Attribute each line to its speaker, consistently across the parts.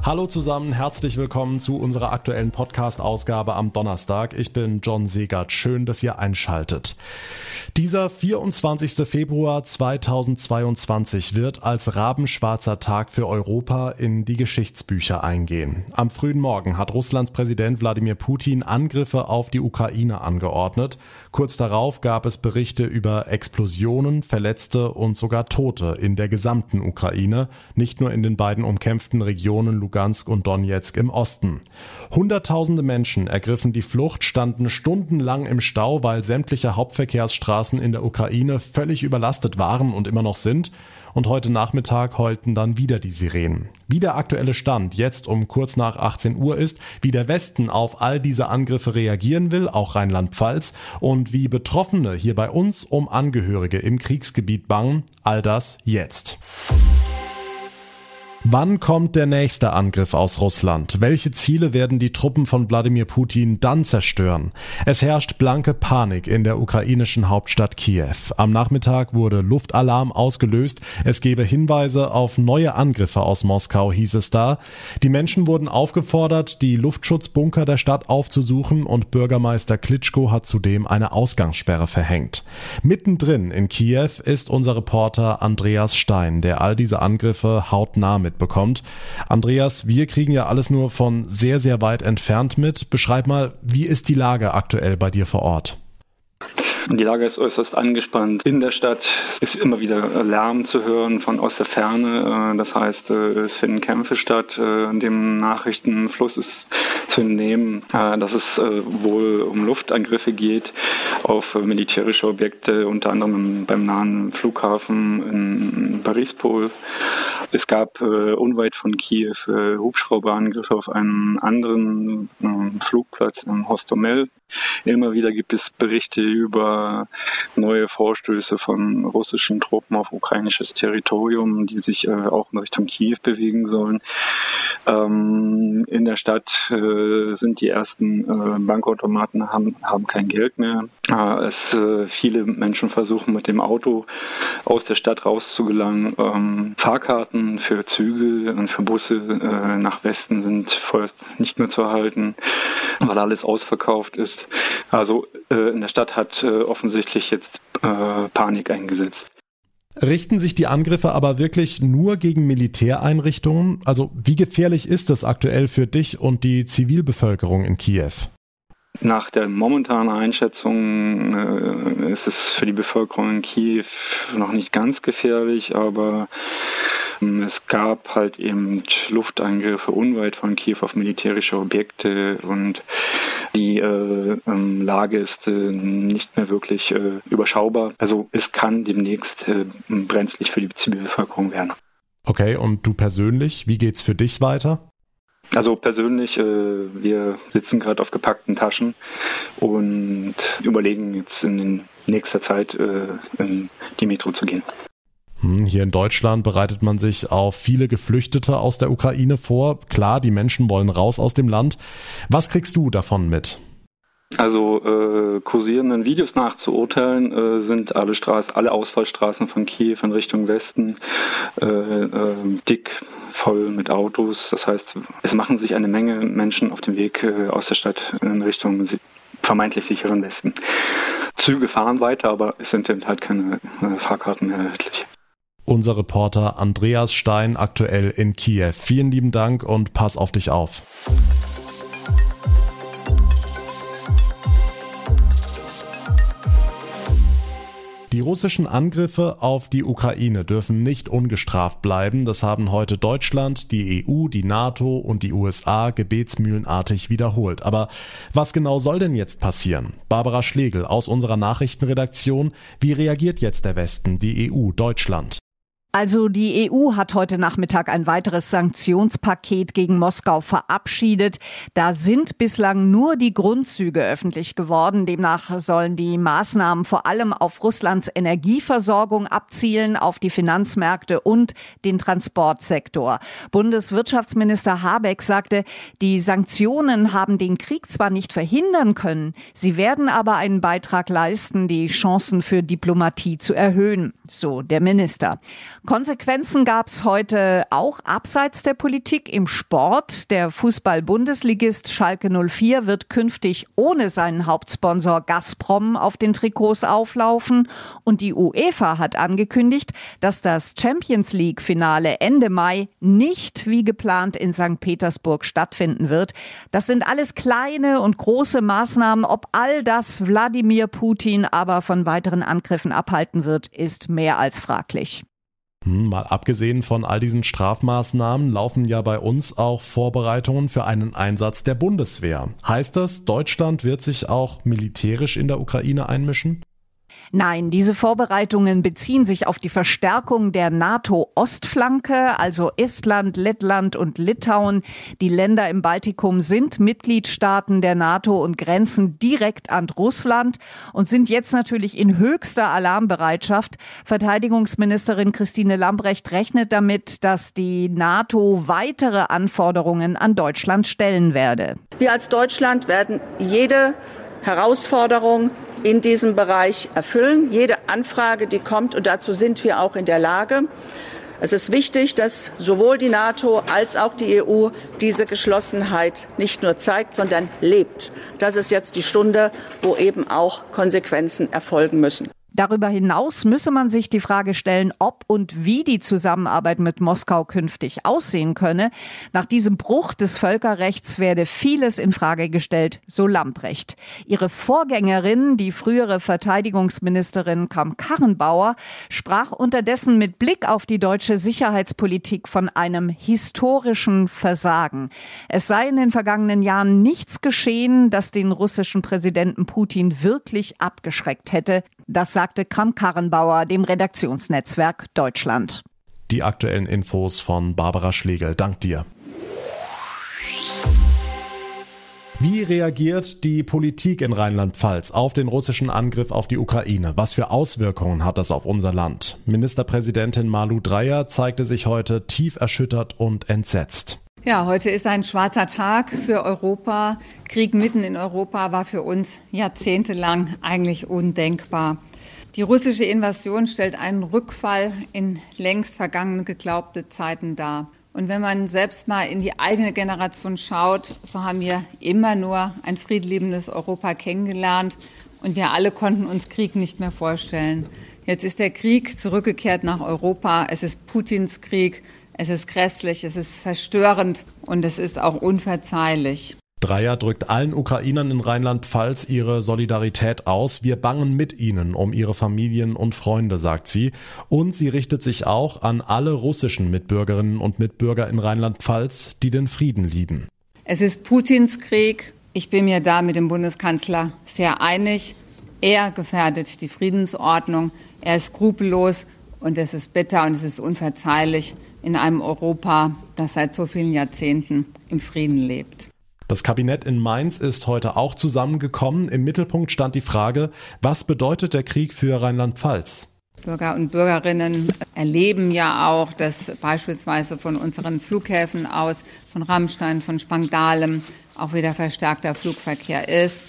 Speaker 1: Hallo zusammen, herzlich willkommen zu unserer aktuellen Podcast-Ausgabe am Donnerstag. Ich bin John Segert. Schön, dass ihr einschaltet. Dieser 24. Februar 2022 wird als rabenschwarzer Tag für Europa in die Geschichtsbücher eingehen. Am frühen Morgen hat Russlands Präsident Wladimir Putin Angriffe auf die Ukraine angeordnet. Kurz darauf gab es Berichte über Explosionen, Verletzte und sogar Tote in der gesamten Ukraine, nicht nur in den beiden umkämpften Regionen Lugansk und Donetsk im Osten. Hunderttausende Menschen ergriffen die Flucht, standen stundenlang im Stau, weil sämtliche Hauptverkehrsstraßen in der Ukraine völlig überlastet waren und immer noch sind. Und heute Nachmittag heulten dann wieder die Sirenen. Wie der aktuelle Stand jetzt um kurz nach 18 Uhr ist, wie der Westen auf all diese Angriffe reagieren will, auch Rheinland-Pfalz, und wie Betroffene hier bei uns um Angehörige im Kriegsgebiet bangen, all das jetzt. Wann kommt der nächste Angriff aus Russland? Welche Ziele werden die Truppen von Wladimir Putin dann zerstören? Es herrscht blanke Panik in der ukrainischen Hauptstadt Kiew. Am Nachmittag wurde Luftalarm ausgelöst. Es gebe Hinweise auf neue Angriffe aus Moskau, hieß es da. Die Menschen wurden aufgefordert, die Luftschutzbunker der Stadt aufzusuchen und Bürgermeister Klitschko hat zudem eine Ausgangssperre verhängt. Mittendrin in Kiew ist unser Reporter Andreas Stein, der all diese Angriffe hautnah mit mitbekommt. Andreas, wir kriegen ja alles nur von sehr, sehr weit entfernt mit. Beschreib mal, wie ist die Lage aktuell bei dir vor Ort?
Speaker 2: Die Lage ist äußerst angespannt. In der Stadt ist immer wieder Lärm zu hören von aus der Ferne. Äh, das heißt, äh, es finden Kämpfe statt. Äh, dem Nachrichtenfluss ist zu entnehmen, dass es wohl um Luftangriffe geht auf militärische Objekte, unter anderem beim nahen Flughafen in Parispol. Es gab unweit von Kiew Hubschrauberangriffe auf einen anderen Flugplatz in Hostomel. Immer wieder gibt es Berichte über neue Vorstöße von russischen Truppen auf ukrainisches Territorium, die sich äh, auch in Richtung Kiew bewegen sollen. Ähm, in der Stadt äh, sind die ersten äh, Bankautomaten haben, haben kein Geld mehr. Äh, es äh, viele Menschen versuchen mit dem Auto aus der Stadt rauszugelangen. Ähm, Fahrkarten für Züge und für Busse äh, nach Westen sind vorerst nicht mehr zu erhalten, weil alles ausverkauft ist. Also äh, in der Stadt hat äh, offensichtlich jetzt äh, Panik eingesetzt.
Speaker 1: Richten sich die Angriffe aber wirklich nur gegen Militäreinrichtungen? Also wie gefährlich ist es aktuell für dich und die Zivilbevölkerung in Kiew?
Speaker 2: Nach der momentanen Einschätzung äh, ist es für die Bevölkerung in Kiew noch nicht ganz gefährlich, aber ähm, es gab halt eben Luftangriffe unweit von Kiew auf militärische Objekte und die äh, ähm, Lage ist äh, nicht mehr wirklich äh, überschaubar. Also es kann demnächst äh, brenzlig für die Zivilbevölkerung werden.
Speaker 1: Okay, und du persönlich, wie geht's für dich weiter?
Speaker 2: Also persönlich, äh, wir sitzen gerade auf gepackten Taschen und überlegen jetzt in nächster Zeit äh, in die Metro zu gehen.
Speaker 1: Hm, hier in Deutschland bereitet man sich auf viele Geflüchtete aus der Ukraine vor. Klar, die Menschen wollen raus aus dem Land. Was kriegst du davon mit?
Speaker 2: Also äh, kursierenden Videos nach zu urteilen, äh, sind alle Straßen, alle Ausfallstraßen von Kiew in Richtung Westen äh, äh, dick voll mit Autos. Das heißt, es machen sich eine Menge Menschen auf dem Weg äh, aus der Stadt in Richtung vermeintlich sicheren Westen. Züge fahren weiter, aber es sind halt keine äh, Fahrkarten mehr erhältlich.
Speaker 1: Unser Reporter Andreas Stein aktuell in Kiew. Vielen lieben Dank und pass auf dich auf. Die russischen Angriffe auf die Ukraine dürfen nicht ungestraft bleiben. Das haben heute Deutschland, die EU, die NATO und die USA gebetsmühlenartig wiederholt. Aber was genau soll denn jetzt passieren? Barbara Schlegel aus unserer Nachrichtenredaktion. Wie reagiert jetzt der Westen, die EU, Deutschland?
Speaker 3: Also die EU hat heute Nachmittag ein weiteres Sanktionspaket gegen Moskau verabschiedet. Da sind bislang nur die Grundzüge öffentlich geworden. Demnach sollen die Maßnahmen vor allem auf Russlands Energieversorgung abzielen, auf die Finanzmärkte und den Transportsektor. Bundeswirtschaftsminister Habeck sagte, die Sanktionen haben den Krieg zwar nicht verhindern können, sie werden aber einen Beitrag leisten, die Chancen für Diplomatie zu erhöhen, so der Minister. Konsequenzen gab es heute auch abseits der Politik im Sport. Der Fußball-Bundesligist Schalke 04 wird künftig ohne seinen Hauptsponsor Gazprom auf den Trikots auflaufen. Und die UEFA hat angekündigt, dass das Champions League-Finale Ende Mai nicht wie geplant in St. Petersburg stattfinden wird. Das sind alles kleine und große Maßnahmen. Ob all das Wladimir Putin aber von weiteren Angriffen abhalten wird, ist mehr als fraglich.
Speaker 1: Hm, mal abgesehen von all diesen Strafmaßnahmen laufen ja bei uns auch Vorbereitungen für einen Einsatz der Bundeswehr. Heißt das, Deutschland wird sich auch militärisch in der Ukraine einmischen?
Speaker 3: Nein, diese Vorbereitungen beziehen sich auf die Verstärkung der NATO-Ostflanke, also Estland, Lettland und Litauen. Die Länder im Baltikum sind Mitgliedstaaten der NATO und grenzen direkt an Russland und sind jetzt natürlich in höchster Alarmbereitschaft. Verteidigungsministerin Christine Lambrecht rechnet damit, dass die NATO weitere Anforderungen an Deutschland stellen werde.
Speaker 4: Wir als Deutschland werden jede Herausforderung in diesem Bereich erfüllen. Jede Anfrage, die kommt, und dazu sind wir auch in der Lage. Es ist wichtig, dass sowohl die NATO als auch die EU diese Geschlossenheit nicht nur zeigt, sondern lebt. Das ist jetzt die Stunde, wo eben auch Konsequenzen erfolgen müssen.
Speaker 3: Darüber hinaus müsse man sich die Frage stellen, ob und wie die Zusammenarbeit mit Moskau künftig aussehen könne. Nach diesem Bruch des Völkerrechts werde vieles in Frage gestellt, so Lamprecht. Ihre Vorgängerin, die frühere Verteidigungsministerin Kramp-Karrenbauer, sprach unterdessen mit Blick auf die deutsche Sicherheitspolitik von einem historischen Versagen. Es sei in den vergangenen Jahren nichts geschehen, das den russischen Präsidenten Putin wirklich abgeschreckt hätte. Das sagte Kram-Karrenbauer dem Redaktionsnetzwerk Deutschland.
Speaker 1: Die aktuellen Infos von Barbara Schlegel. Dank dir. Wie reagiert die Politik in Rheinland-Pfalz auf den russischen Angriff auf die Ukraine? Was für Auswirkungen hat das auf unser Land? Ministerpräsidentin Malu Dreyer zeigte sich heute tief erschüttert und entsetzt.
Speaker 5: Ja, heute ist ein schwarzer Tag für Europa. Krieg mitten in Europa war für uns jahrzehntelang eigentlich undenkbar. Die russische Invasion stellt einen Rückfall in längst vergangene geglaubte Zeiten dar. Und wenn man selbst mal in die eigene Generation schaut, so haben wir immer nur ein friedliebendes Europa kennengelernt und wir alle konnten uns Krieg nicht mehr vorstellen. Jetzt ist der Krieg zurückgekehrt nach Europa. Es ist Putins Krieg. Es ist grässlich, es ist verstörend und es ist auch unverzeihlich.
Speaker 1: Dreier drückt allen Ukrainern in Rheinland-Pfalz ihre Solidarität aus. Wir bangen mit ihnen um ihre Familien und Freunde, sagt sie. Und sie richtet sich auch an alle russischen Mitbürgerinnen und Mitbürger in Rheinland-Pfalz, die den Frieden lieben.
Speaker 5: Es ist Putins Krieg. Ich bin mir da mit dem Bundeskanzler sehr einig. Er gefährdet die Friedensordnung. Er ist skrupellos und es ist bitter und es ist unverzeihlich in einem Europa, das seit so vielen Jahrzehnten im Frieden lebt.
Speaker 1: Das Kabinett in Mainz ist heute auch zusammengekommen. Im Mittelpunkt stand die Frage, was bedeutet der Krieg für Rheinland-Pfalz?
Speaker 5: Bürger und Bürgerinnen erleben ja auch, dass beispielsweise von unseren Flughäfen aus, von Rammstein, von Spangdalem, auch wieder verstärkter Flugverkehr ist.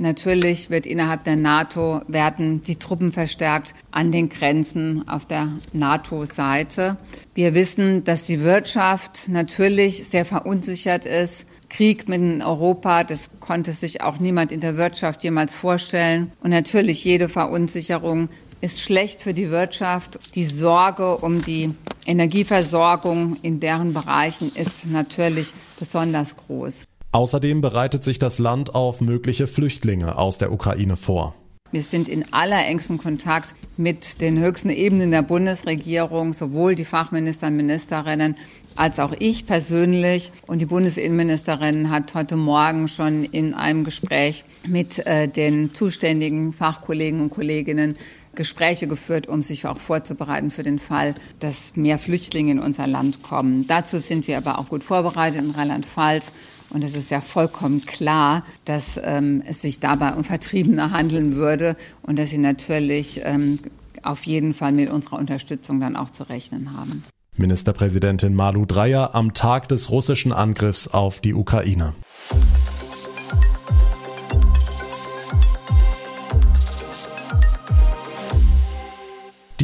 Speaker 5: Natürlich wird innerhalb der NATO werden die Truppen verstärkt an den Grenzen auf der NATO-Seite. Wir wissen, dass die Wirtschaft natürlich sehr verunsichert ist. Krieg mit Europa, das konnte sich auch niemand in der Wirtschaft jemals vorstellen. Und natürlich jede Verunsicherung ist schlecht für die Wirtschaft. Die Sorge um die Energieversorgung in deren Bereichen ist natürlich besonders groß.
Speaker 1: Außerdem bereitet sich das Land auf mögliche Flüchtlinge aus der Ukraine vor.
Speaker 5: Wir sind in aller engstem Kontakt mit den höchsten Ebenen der Bundesregierung, sowohl die Fachminister und Ministerinnen als auch ich persönlich. Und die Bundesinnenministerin hat heute Morgen schon in einem Gespräch mit äh, den zuständigen Fachkollegen und Kolleginnen Gespräche geführt, um sich auch vorzubereiten für den Fall, dass mehr Flüchtlinge in unser Land kommen. Dazu sind wir aber auch gut vorbereitet in Rheinland-Pfalz. Und es ist ja vollkommen klar, dass ähm, es sich dabei um Vertriebene handeln würde und dass sie natürlich ähm, auf jeden Fall mit unserer Unterstützung dann auch zu rechnen haben.
Speaker 1: Ministerpräsidentin Malu Dreyer am Tag des russischen Angriffs auf die Ukraine.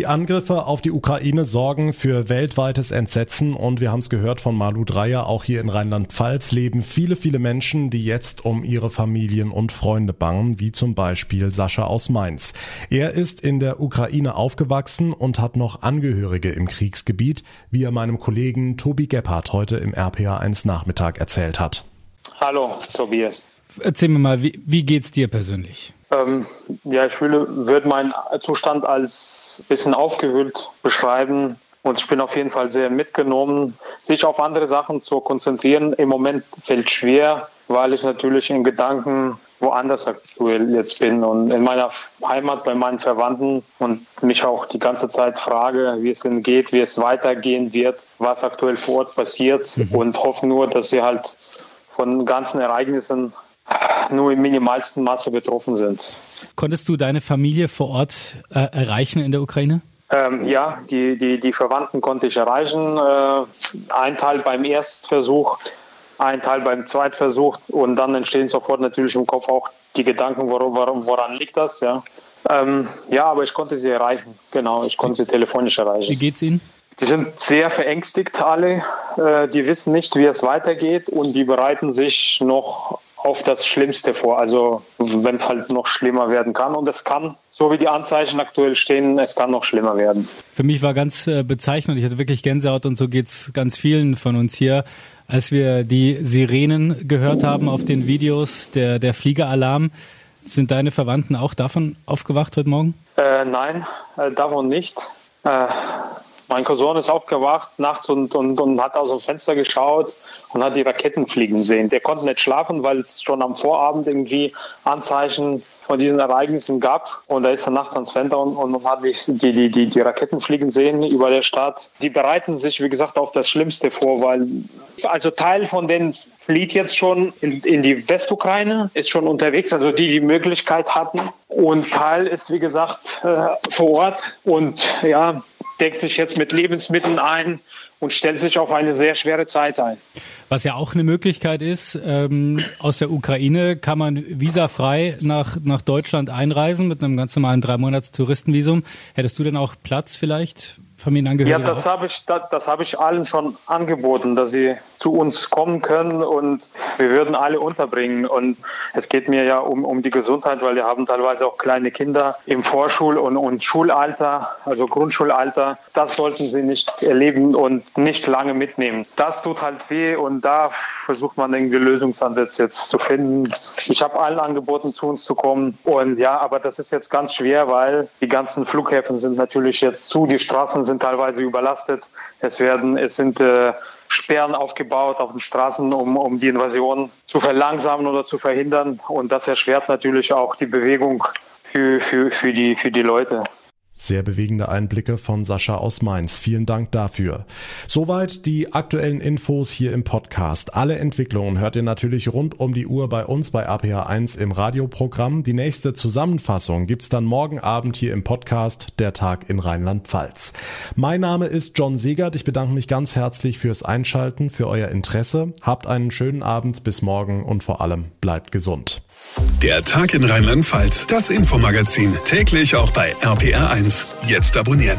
Speaker 1: Die Angriffe auf die Ukraine sorgen für weltweites Entsetzen und wir haben es gehört von Malu Dreyer, auch hier in Rheinland-Pfalz leben viele, viele Menschen, die jetzt um ihre Familien und Freunde bangen, wie zum Beispiel Sascha aus Mainz. Er ist in der Ukraine aufgewachsen und hat noch Angehörige im Kriegsgebiet, wie er meinem Kollegen Tobi Gebhardt heute im RPA1 Nachmittag erzählt hat.
Speaker 6: Hallo, Tobias.
Speaker 7: Erzähl mir mal, wie, wie geht's dir persönlich?
Speaker 6: Ähm, ja, ich würde, meinen Zustand als bisschen aufgewühlt beschreiben. Und ich bin auf jeden Fall sehr mitgenommen. Sich auf andere Sachen zu konzentrieren, im Moment fällt schwer, weil ich natürlich in Gedanken woanders aktuell jetzt bin und in meiner Heimat bei meinen Verwandten und mich auch die ganze Zeit frage, wie es denn geht, wie es weitergehen wird, was aktuell vor Ort passiert mhm. und hoffe nur, dass sie halt von ganzen Ereignissen nur im minimalsten Maße betroffen sind.
Speaker 7: Konntest du deine Familie vor Ort äh, erreichen in der Ukraine?
Speaker 6: Ähm, ja, die, die, die Verwandten konnte ich erreichen. Äh, ein Teil beim Erstversuch, ein Teil beim Zweitversuch und dann entstehen sofort natürlich im Kopf auch die Gedanken, woran, woran, woran liegt das? Ja. Ähm, ja, aber ich konnte sie erreichen. Genau, ich konnte sie telefonisch erreichen.
Speaker 7: Wie geht's Ihnen?
Speaker 6: Die sind sehr verängstigt alle. Äh, die wissen nicht, wie es weitergeht und die bereiten sich noch auf das Schlimmste vor. Also wenn es halt noch schlimmer werden kann. Und es kann, so wie die Anzeichen aktuell stehen, es kann noch schlimmer werden.
Speaker 7: Für mich war ganz äh, bezeichnend, ich hatte wirklich Gänsehaut und so geht es ganz vielen von uns hier, als wir die Sirenen gehört haben auf den Videos, der, der Fliegeralarm. Sind deine Verwandten auch davon aufgewacht heute Morgen?
Speaker 6: Äh, nein, äh, davon nicht. Äh, mein Cousin ist aufgewacht nachts und, und, und hat aus dem Fenster geschaut und hat die Raketen fliegen sehen. Der konnte nicht schlafen, weil es schon am Vorabend irgendwie Anzeichen von diesen Ereignissen gab. Und da ist er nachts ans Fenster und, und hat die, die, die, die Raketen fliegen sehen über der Stadt. Die bereiten sich, wie gesagt, auf das Schlimmste vor, weil also Teil von denen flieht jetzt schon in, in die Westukraine, ist schon unterwegs, also die die Möglichkeit hatten. Und Teil ist, wie gesagt, äh, vor Ort. Und ja, deckt sich jetzt mit Lebensmitteln ein und stellt sich auf eine sehr schwere Zeit ein.
Speaker 7: Was ja auch eine Möglichkeit ist, ähm, aus der Ukraine kann man visafrei nach, nach Deutschland einreisen mit einem ganz normalen drei Monats Touristenvisum. Hättest du denn auch Platz vielleicht Familienangehörige?
Speaker 6: Ja, das habe ich, das, das habe ich allen schon angeboten, dass sie zu uns kommen können und wir würden alle unterbringen. Und es geht mir ja um, um die Gesundheit, weil wir haben teilweise auch kleine Kinder im Vorschul- und, und Schulalter, also Grundschulalter. Das sollten sie nicht erleben und nicht lange mitnehmen. Das tut halt weh und da versucht man irgendwie Lösungsansätze jetzt zu finden. Ich habe allen angeboten, zu uns zu kommen. Und ja, aber das ist jetzt ganz schwer, weil die ganzen Flughäfen sind natürlich jetzt zu, die Straßen sind teilweise überlastet. Es werden, es sind äh, Sperren aufgebaut auf den Straßen, um, um die Invasion zu verlangsamen oder zu verhindern. Und das erschwert natürlich auch die Bewegung für, für, für, die, für die Leute.
Speaker 1: Sehr bewegende Einblicke von Sascha aus Mainz. Vielen Dank dafür. Soweit die aktuellen Infos hier im Podcast. Alle Entwicklungen hört ihr natürlich rund um die Uhr bei uns bei APH1 im Radioprogramm. Die nächste Zusammenfassung gibt's dann morgen Abend hier im Podcast Der Tag in Rheinland-Pfalz. Mein Name ist John Segert. Ich bedanke mich ganz herzlich fürs Einschalten, für euer Interesse. Habt einen schönen Abend bis morgen und vor allem bleibt gesund.
Speaker 8: Der Tag in Rheinland-Pfalz, das Infomagazin, täglich auch bei RPR1. Jetzt abonnieren.